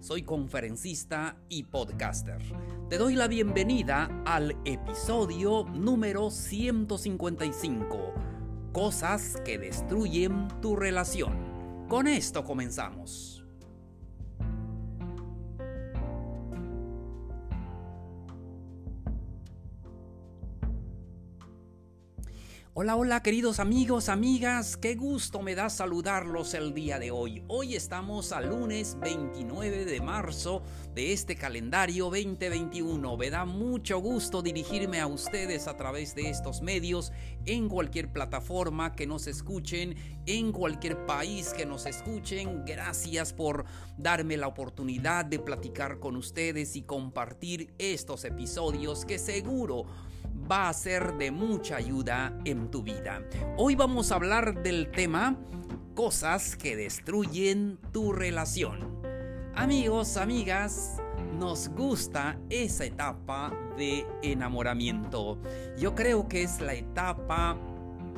soy conferencista y podcaster. Te doy la bienvenida al episodio número 155. Cosas que destruyen tu relación. Con esto comenzamos. Hola, hola queridos amigos, amigas, qué gusto me da saludarlos el día de hoy. Hoy estamos al lunes 29 de marzo de este calendario 2021. Me da mucho gusto dirigirme a ustedes a través de estos medios, en cualquier plataforma que nos escuchen, en cualquier país que nos escuchen. Gracias por darme la oportunidad de platicar con ustedes y compartir estos episodios que seguro va a ser de mucha ayuda en tu vida. Hoy vamos a hablar del tema cosas que destruyen tu relación. Amigos, amigas, nos gusta esa etapa de enamoramiento. Yo creo que es la etapa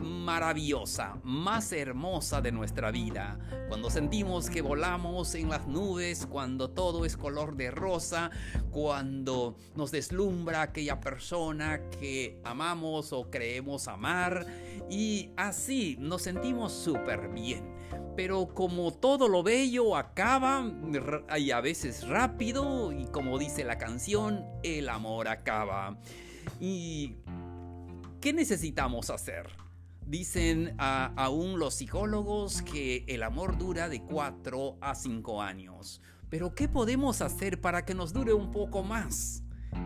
maravillosa, más hermosa de nuestra vida. Cuando sentimos que volamos en las nubes, cuando todo es color de rosa, cuando nos deslumbra aquella persona que amamos o creemos amar y así nos sentimos súper bien. Pero como todo lo bello acaba y a veces rápido y como dice la canción, el amor acaba. ¿Y qué necesitamos hacer? Dicen aún los psicólogos que el amor dura de 4 a 5 años. Pero ¿qué podemos hacer para que nos dure un poco más?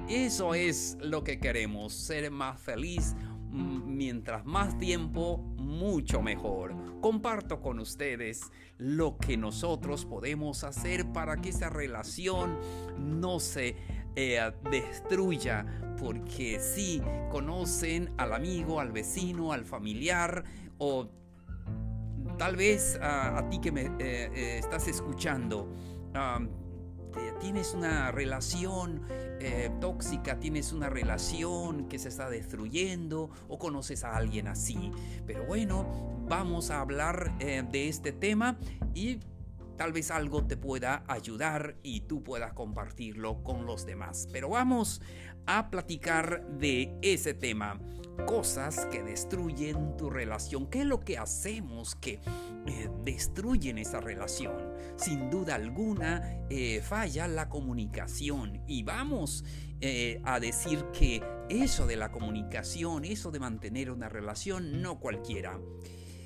Eso es lo que queremos, ser más feliz. Mientras más tiempo, mucho mejor. Comparto con ustedes lo que nosotros podemos hacer para que esa relación no se eh, destruya, porque si conocen al amigo, al vecino, al familiar o tal vez a, ti que me eh, eh, estás escuchando, tienes una relación tóxica, tienes una relación que se está destruyendo o conoces a alguien así. Pero bueno, vamos a hablar de este tema y Tal vez algo te pueda ayudar y tú puedas compartirlo con los demás. Pero vamos a platicar de ese tema. Cosas que destruyen tu relación. ¿Qué es lo que hacemos que eh, destruyen esa relación? Sin duda alguna eh, falla la comunicación. Y vamos eh, a decir que eso de la comunicación, eso de mantener una relación, no cualquiera.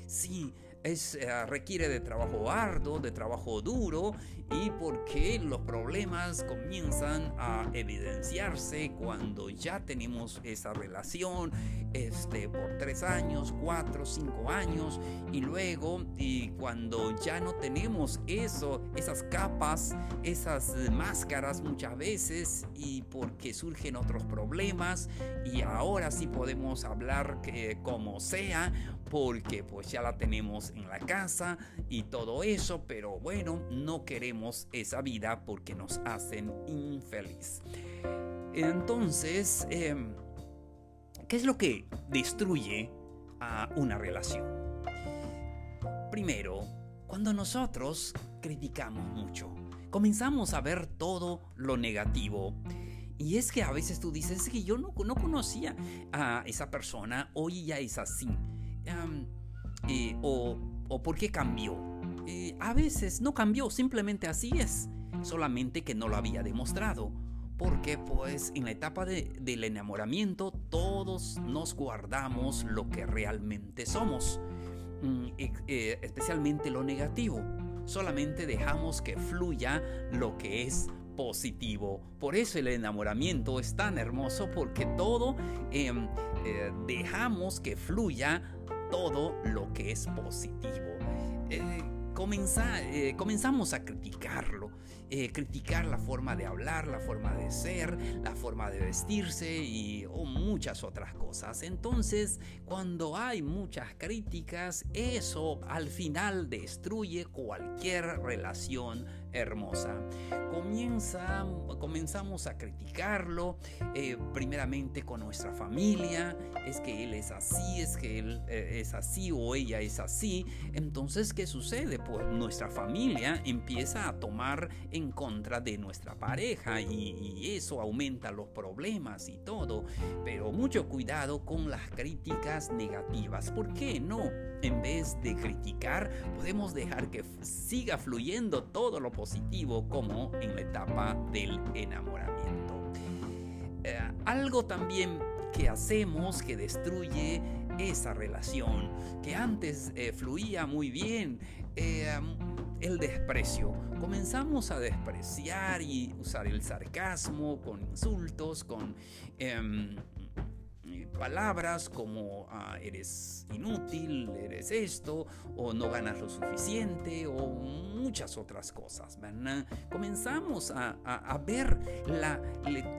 Sí, es, eh, requiere de trabajo arduo, de trabajo duro y porque los problemas comienzan a evidenciarse cuando ya tenemos esa relación este, por tres años, cuatro, cinco años y luego y cuando ya no tenemos eso, esas capas, esas máscaras muchas veces y porque surgen otros problemas y ahora sí podemos hablar que como sea porque pues ya la tenemos en la casa y todo eso, pero bueno, no queremos esa vida porque nos hacen infeliz. Entonces, em, ¿qué es lo que destruye a una relación? Primero, cuando nosotros criticamos mucho, comenzamos a ver todo lo negativo. Y es que a veces tú dices que yo no, no conocía a esa persona, hoy ya es así. Eh, o, o por qué cambió. Eh, a veces no cambió, simplemente así es, solamente que no lo había demostrado. Porque pues en la etapa del enamoramiento todos nos guardamos lo que realmente somos, mm, eh, especialmente lo negativo. Solamente dejamos que fluya lo que es positivo. Por eso el enamoramiento es tan hermoso porque todo em, dejamos que fluya todo lo que es positivo. Eh, eh, comenzamos a criticarlo, eh, criticar la forma de hablar, la forma de ser, la forma de vestirse y muchas otras cosas. Entonces, cuando hay muchas críticas, eso al final destruye cualquier relación hermosa. Comienza, comenzamos a criticarlo, eh, primeramente con nuestra familia, es que él es así, es que él eh, es así o ella es así. Entonces, ¿qué sucede? Pues nuestra familia empieza a tomar en contra de nuestra pareja y, eso aumenta los problemas y todo. Pero mucho cuidado con las críticas negativas. ¿Por qué no? En vez de criticar, podemos dejar que siga fluyendo todo lo positivo como en la etapa del enamoramiento. Eh, algo también que hacemos que destruye esa relación que antes eh, fluía muy bien, eh, el desprecio. Comenzamos a despreciar y usar el sarcasmo con insultos, con em, palabras como ah, eres inútil, eres esto, o no ganas lo suficiente, o muchas otras cosas. Comenzamos a, ver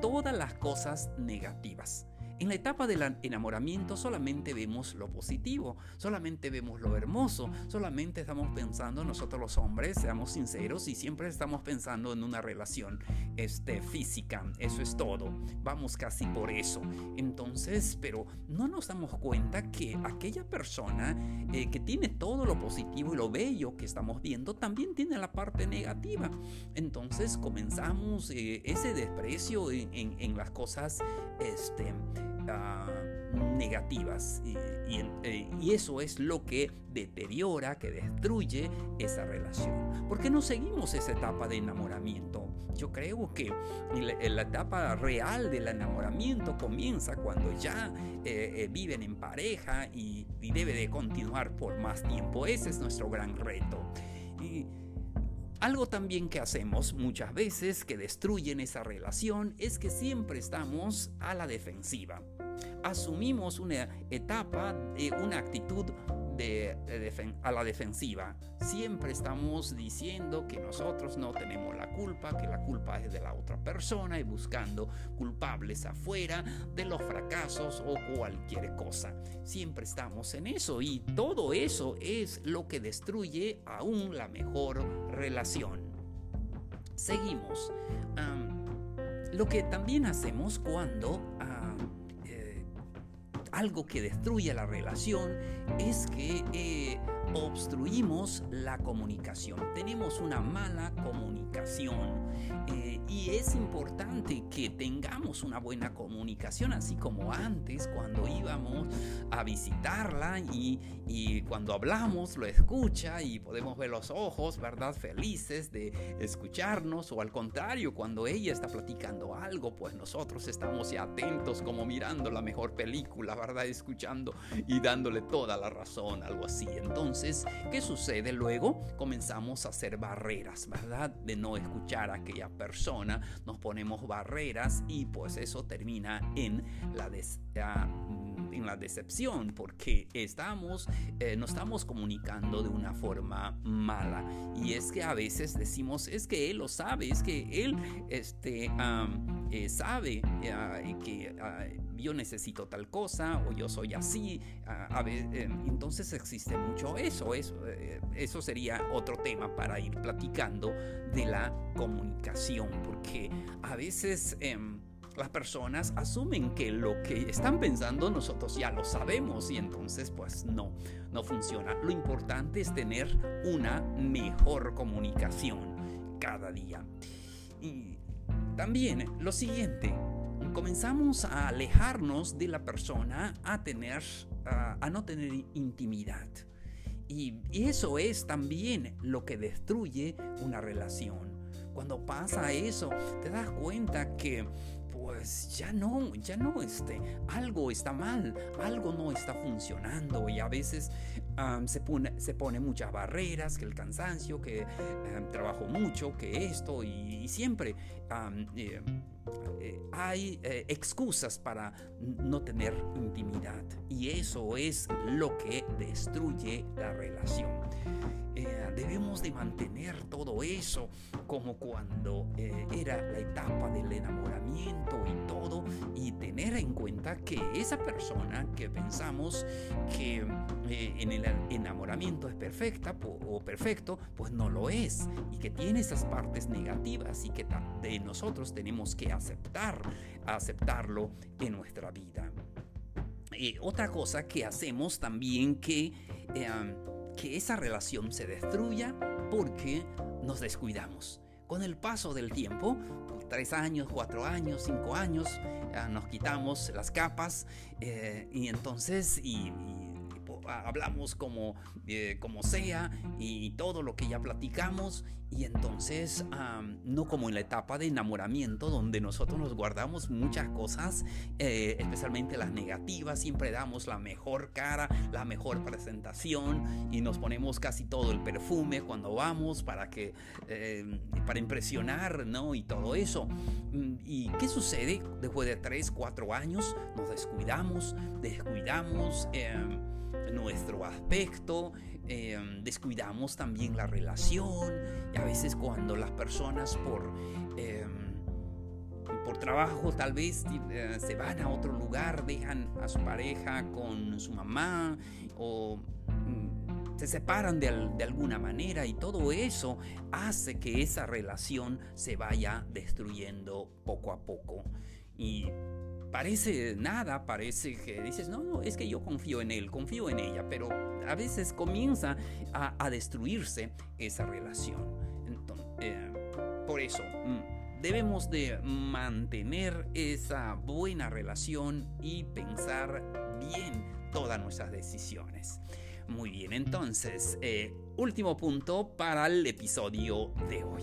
todas las cosas negativas. En la etapa del enamoramiento solamente vemos lo positivo, solamente vemos lo hermoso, solamente estamos pensando nosotros los hombres, seamos sinceros, y siempre estamos pensando en una relación este, física, eso es todo, vamos casi por eso. Entonces, pero no nos damos cuenta que aquella persona eh, que tiene todo lo positivo y lo bello que estamos viendo, también tiene la parte negativa. Entonces comenzamos eh, ese desprecio en, en las cosas, este, Ah, negativas eh, y, eso es lo que deteriora, que destruye esa relación. ¿Por qué no seguimos esa etapa de enamoramiento? Yo creo que la, etapa real del enamoramiento comienza cuando ya eh, eh, viven en pareja y, debe de continuar por más tiempo. Ese es nuestro gran reto. Algo también que hacemos muchas veces que destruyen esa relación es que siempre estamos a la defensiva. Asumimos una etapa, de una actitud a la defensiva. Siempre estamos diciendo que nosotros no tenemos la culpa, que la culpa es de la otra persona y buscando culpables afuera de los fracasos o cualquier cosa. Siempre estamos en eso y todo eso es lo que destruye aún la mejor relación. Seguimos. lo que también hacemos cuando algo que destruye la relación es que eh, obstruimos la comunicación. Tenemos una mala comunicación eh, y es importante que tengamos una buena comunicación, así como antes cuando íbamos a visitarla y, y cuando hablamos lo escucha y podemos ver los ojos, ¿verdad? Felices de escucharnos o al contrario, cuando ella está platicando algo, pues nosotros estamos ya atentos como mirando la mejor película, ¿verdad? Escuchando y dándole toda la razón, algo así. Entonces, ¿qué sucede luego? Comenzamos a hacer barreras, ¿verdad? De no escuchar a aquella persona, nos ponemos barreras y pues eso termina en la, ah, en la decepción porque estamos, eh, nos estamos comunicando de una forma mala. Y es que a veces decimos, es que él lo sabe, es que él este, eh, sabe eh, que ah, yo necesito tal cosa o yo soy así. Eh, entonces existe mucho eso, eso. Eh, eso sería otro tema para ir platicando de la comunicación, porque a veces... Em, las personas asumen que lo que están pensando nosotros ya lo sabemos y entonces pues no, no funciona. Lo importante es tener una mejor comunicación cada día. Y también lo siguiente, comenzamos a alejarnos de la persona, a tener, a, no tener intimidad. Y, eso es también lo que destruye una relación. Cuando pasa eso, te das cuenta que pues ya no, ya no, este, algo está mal, algo no está funcionando y a veces se, pone, se pone muchas barreras, que el cansancio, que trabajo mucho, que esto y, siempre eh, eh, hay eh, excusas para no tener intimidad y eso es lo que destruye la relación. Debemos de mantener todo eso como cuando eh, era la etapa del enamoramiento y todo y tener en cuenta que esa persona que pensamos que eh, en el enamoramiento es perfecta o perfecto, pues no lo es y que tiene esas partes negativas y que de nosotros tenemos que aceptar, aceptarlo en nuestra vida. Y otra cosa que hacemos también que que esa relación se destruya porque nos descuidamos. Con el paso del tiempo, tres años, cuatro años, cinco años, nos quitamos las capas eh, y entonces y hablamos como, eh, como sea y todo lo que ya platicamos y entonces no como en la etapa de enamoramiento donde nosotros nos guardamos muchas cosas, eh, especialmente las negativas, siempre damos la mejor cara, la mejor presentación y nos ponemos casi todo el perfume cuando vamos para que eh, para impresionar, ¿no? Y todo eso. Mm, ¿Y qué sucede después de 3, 4 años? Nos descuidamos, descuidamos. Em, nuestro aspecto, em, descuidamos también la relación y a veces cuando las personas por, em, por trabajo tal vez eh, se van a otro lugar, dejan a su pareja con su mamá o mm, se separan de, de, alguna manera y todo eso hace que esa relación se vaya destruyendo poco a poco. Y parece nada, parece que dices, no, no, es que yo confío en él, confío en ella, pero a veces comienza a, destruirse esa relación. Entonces, eh, por eso, mm, debemos de mantener esa buena relación y pensar bien todas nuestras decisiones. Muy bien, entonces, eh, último punto para el episodio de hoy.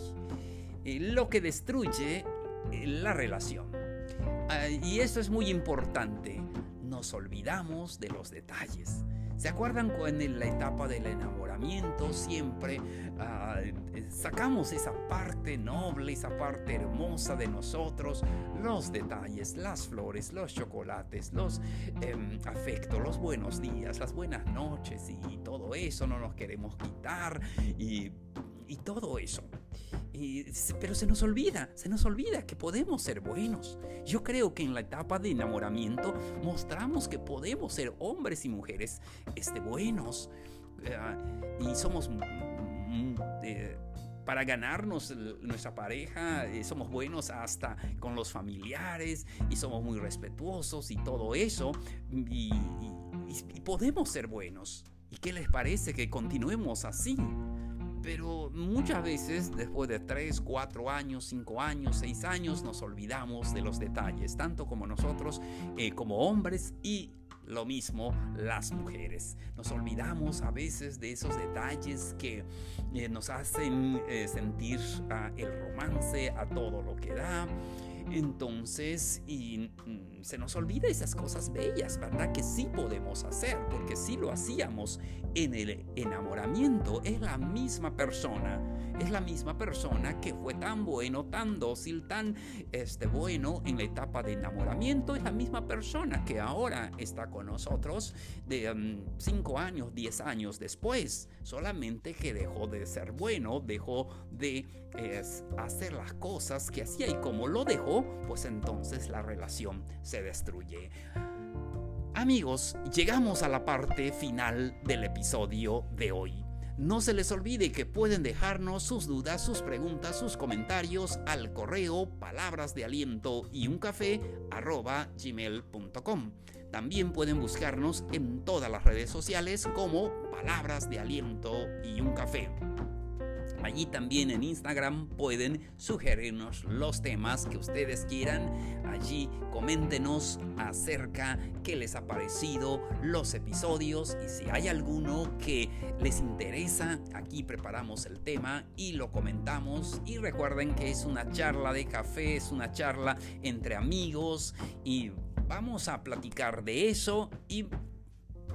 Eh, lo que destruye la relación. Ah, y esto es muy importante. Nos olvidamos de los detalles. ¿Se acuerdan cuando en la etapa del enamoramiento siempre ah, eh, sacamos esa parte noble, esa parte hermosa de nosotros? Los detalles, las flores, los chocolates, los em, afectos, los buenos días, las buenas noches y todo eso no nos queremos quitar y, y todo eso pero se nos olvida, se nos olvida que podemos ser buenos. Yo creo que en la etapa de enamoramiento mostramos que podemos ser hombres y mujeres este, buenos eh, y somos eh, para ganarnos nuestra pareja, eh, somos buenos hasta con los familiares y somos muy respetuosos y todo eso y podemos ser buenos. ¿Y qué les parece que continuemos así? Pero muchas veces, después de 3, 4 años, 5 años, 6 años, nos olvidamos de los detalles, tanto como nosotros, eh, como hombres y lo mismo las mujeres. Nos olvidamos a veces de esos detalles que eh, nos hacen eh, sentir ah, el romance a todo lo que da. Entonces, y mm, se nos olvida esas cosas bellas, ¿verdad? Que sí podemos hacer, porque si lo hacíamos en el enamoramiento, es la misma persona, es la misma persona que fue tan bueno, tan dócil, tan este, bueno en la etapa de enamoramiento, es la misma persona que ahora está con nosotros de 5 mm, años, 10 años después, solamente que dejó de ser bueno, dejó de hacer las cosas que hacía y como lo dejó, pues entonces la relación se destruye. Amigos, llegamos a la parte final del episodio de hoy. No se les olvide que pueden dejarnos sus dudas, sus preguntas, sus comentarios al correo palabras y un café gmail.com. También pueden buscarnos en todas las redes sociales como palabras de aliento y un café. Allí también en Instagram pueden sugerirnos los temas que ustedes quieran. Allí coméntenos acerca qué les ha parecido los episodios y si hay alguno que les interesa, aquí preparamos el tema y lo comentamos. Y recuerden que es una charla de café, es una charla entre amigos y vamos a platicar de eso y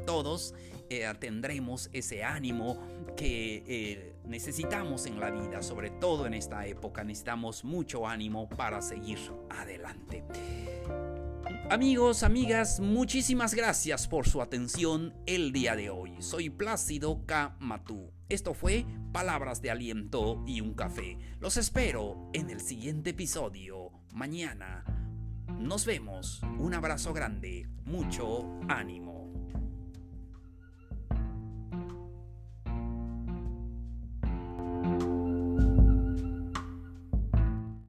todos eh, tendremos ese ánimo que eh, necesitamos en la vida, sobre todo en esta época, necesitamos mucho ánimo para seguir adelante. Amigos, amigas, muchísimas gracias por su atención el día de hoy. Soy Plácido K. Matú. Esto fue Palabras de Aliento y un Café. Los espero en el siguiente episodio mañana. Nos vemos. Un abrazo grande. Mucho ánimo.